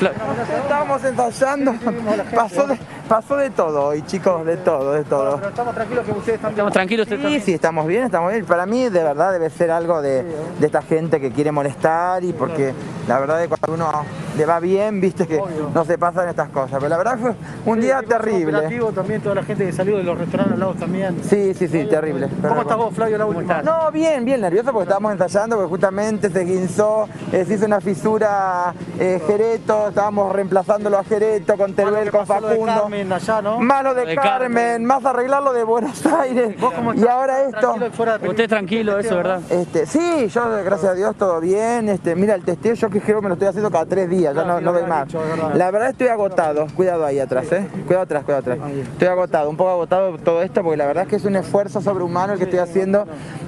Estábamos ensayando, pasó de, pasó de todo hoy, chicos, de todo, de todo. Pero estamos tranquilos que ustedes están Estamos tranquilos. Sí, también? sí, estamos bien, estamos bien. Para mí, de verdad, debe ser algo de, de esta gente que quiere molestar y porque la verdad es que cuando uno le va bien, viste que no se pasan estas cosas. Pero la verdad fue un día terrible. También, toda la gente que salió de los restaurantes al lado también. Sí, sí, sí, terrible. ¿Cómo estás vos, Flavio, la última? No, bien, bien nervioso porque estábamos ensayando, porque justamente se guinzó, eh, se hizo una fisura eh, Jereto, estábamos reemplazándolo a Jereto con Teruel, con de Facundo. Carmen allá, ¿no? Más lo de, de Carmen, Carmen. más arreglarlo de Buenos Aires. ¿Vos cómo y ahora esto. Tranquilo y fuera de peligro. Usted tranquilo, eso, ¿verdad? Este, sí, yo gracias a Dios todo bien. Este, mira, el testeo yo que creo que me lo estoy haciendo cada tres días, ya no, no doy más. La verdad estoy agotado, cuidado ahí atrás, eh. Cuidado atrás, cuidado atrás. Estoy agotado, un poco agotado todo esto porque la verdad es que es un esfuerzo sobrehumano el que estoy haciendo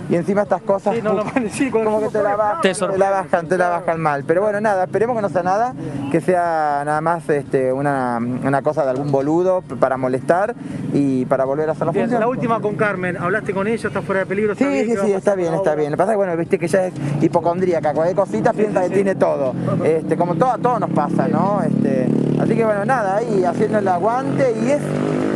y encima estas cosas como que te la, bajan, Te la bajan, te la bajan mal. Pero bueno, nada, esperemos que no sea nada, que sea nada más este, una, una cosa de algún boludo para molestar y para volver a hacer la Bien, función. la última con Carmen, ¿hablaste con ella, está fuera de peligro. Sí, sí, ¿Qué va a sí, está bien, está bien. Lo que pasa es que, bueno, viste que ella es hipocondríaca, cualquier cosita piensa que tiene todo. Este, como todo, a todos nos pasa, ¿no? Este, así que bueno, nada, ahí haciendo el aguante y es,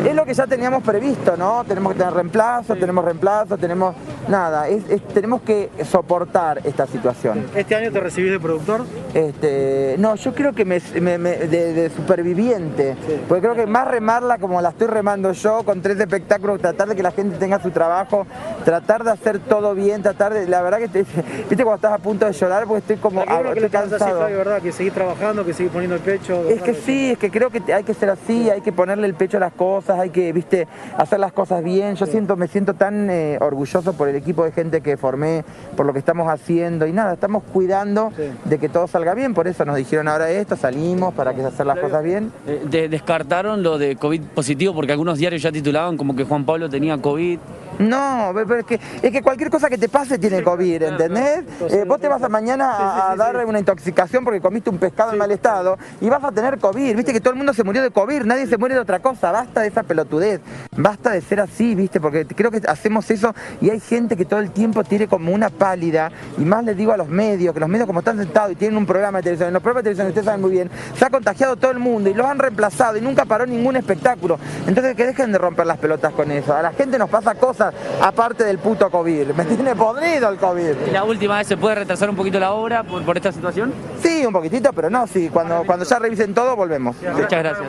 es lo que ya teníamos previsto, ¿no? Tenemos que tener reemplazo, tenemos reemplazo, tenemos nada, es- es- tenemos que soportar esta situación. ¿Este año te recibís de productor? Este, no, yo creo que me, me- me- de, de superviviente, porque creo que más remarla como la estoy remando yo, con tres espectáculos, tratar de que la gente tenga su trabajo, tratar de hacer todo bien, tratar de, la verdad que te, viste cuando estás a punto de llorar porque estoy como, ah, estoy cansado. Flavio, ¿verdad? Que seguís trabajando, que seguís poniendo el pecho. Es que sí, es que creo que hay que ser así, hay que ponerle el pecho a las cosas, hay que, viste, hacer las cosas bien. Yo siento, me siento tan eh, orgulloso por el equipo de gente que formé, por lo que estamos haciendo y nada, estamos cuidando Sí. de que todo salga bien, por eso nos dijeron ahora esto, salimos para que hacer las cosas bien. Eh, de- descartaron lo de COVID positivo porque algunos diarios ya titulaban como que Juan Pablo tenía COVID. No, pero es que, es que cualquier cosa que te pase tiene COVID, ¿entendés? Eh, vos te vas a mañana a, a dar una intoxicación porque comiste un pescado en mal estado y vas a tener COVID. Viste que todo el mundo se murió de COVID, nadie se muere de otra cosa. Basta de esa pelotudez, basta de ser así, ¿viste? Porque creo que hacemos eso y hay gente que todo el tiempo tiene como una pálida. Y más les digo a los medios, que los medios como están sentados y tienen un programa de televisión, en los programas de televisión ustedes saben muy bien, se ha contagiado todo el mundo y los han reemplazado y nunca paró ningún espectáculo. Entonces que dejen de romper las pelotas con eso. A la gente nos pasa cosas aparte del puto COVID. Me tiene podrido el COVID. ¿Y la última vez se puede retrasar un poquito la obra por, por esta situación? Sí, un poquitito, pero no, sí. Cuando, cuando ya revisen todo, volvemos. Muchas gracias.